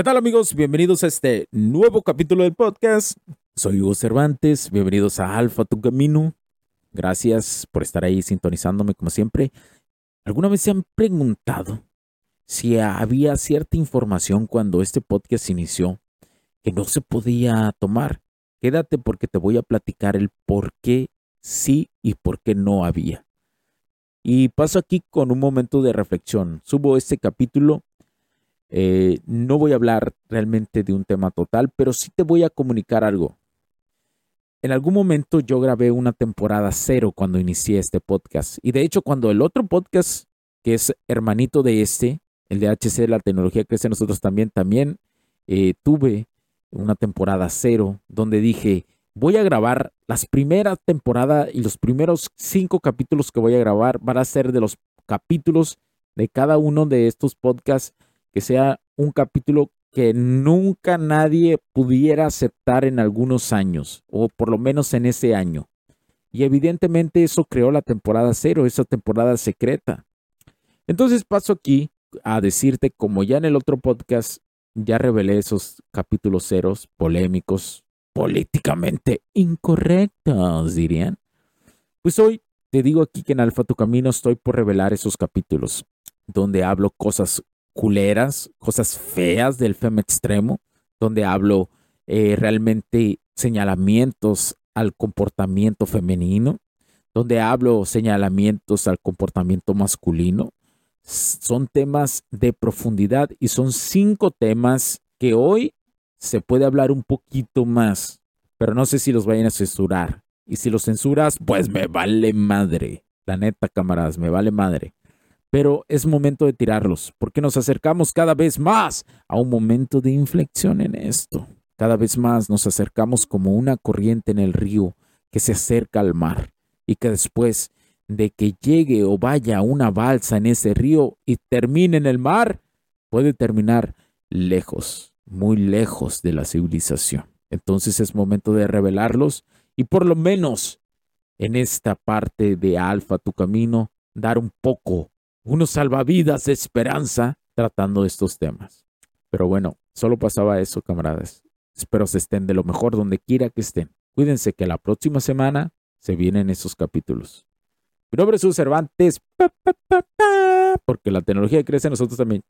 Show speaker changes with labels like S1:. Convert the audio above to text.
S1: ¿Qué tal amigos? Bienvenidos a este nuevo capítulo del podcast. Soy Hugo Cervantes, bienvenidos a Alfa Tu Camino. Gracias por estar ahí sintonizándome como siempre. ¿Alguna vez se han preguntado si había cierta información cuando este podcast inició que no se podía tomar? Quédate porque te voy a platicar el por qué sí y por qué no había. Y paso aquí con un momento de reflexión. Subo este capítulo eh, no voy a hablar realmente de un tema total, pero sí te voy a comunicar algo. En algún momento yo grabé una temporada cero cuando inicié este podcast. Y de hecho, cuando el otro podcast, que es hermanito de este, el de HC, la tecnología crece nosotros también, también eh, tuve una temporada cero donde dije, voy a grabar las primeras temporadas y los primeros cinco capítulos que voy a grabar van a ser de los capítulos de cada uno de estos podcasts que sea un capítulo que nunca nadie pudiera aceptar en algunos años, o por lo menos en ese año. Y evidentemente eso creó la temporada cero, esa temporada secreta. Entonces paso aquí a decirte, como ya en el otro podcast ya revelé esos capítulos ceros polémicos, políticamente incorrectos, dirían. Pues hoy te digo aquí que en Alfa Tu Camino estoy por revelar esos capítulos donde hablo cosas culeras, cosas feas del fem extremo, donde hablo eh, realmente señalamientos al comportamiento femenino, donde hablo señalamientos al comportamiento masculino. Son temas de profundidad y son cinco temas que hoy se puede hablar un poquito más, pero no sé si los vayan a censurar. Y si los censuras, pues me vale madre. La neta, camaradas, me vale madre pero es momento de tirarlos, porque nos acercamos cada vez más a un momento de inflexión en esto. Cada vez más nos acercamos como una corriente en el río que se acerca al mar y que después de que llegue o vaya una balsa en ese río y termine en el mar, puede terminar lejos, muy lejos de la civilización. Entonces es momento de revelarlos y por lo menos en esta parte de Alfa, tu camino, dar un poco unos salvavidas de esperanza tratando estos temas. Pero bueno, solo pasaba eso, camaradas. Espero se estén de lo mejor donde quiera que estén. Cuídense que la próxima semana se vienen esos capítulos. Mi nombre es Cervantes, porque la tecnología crece en nosotros también.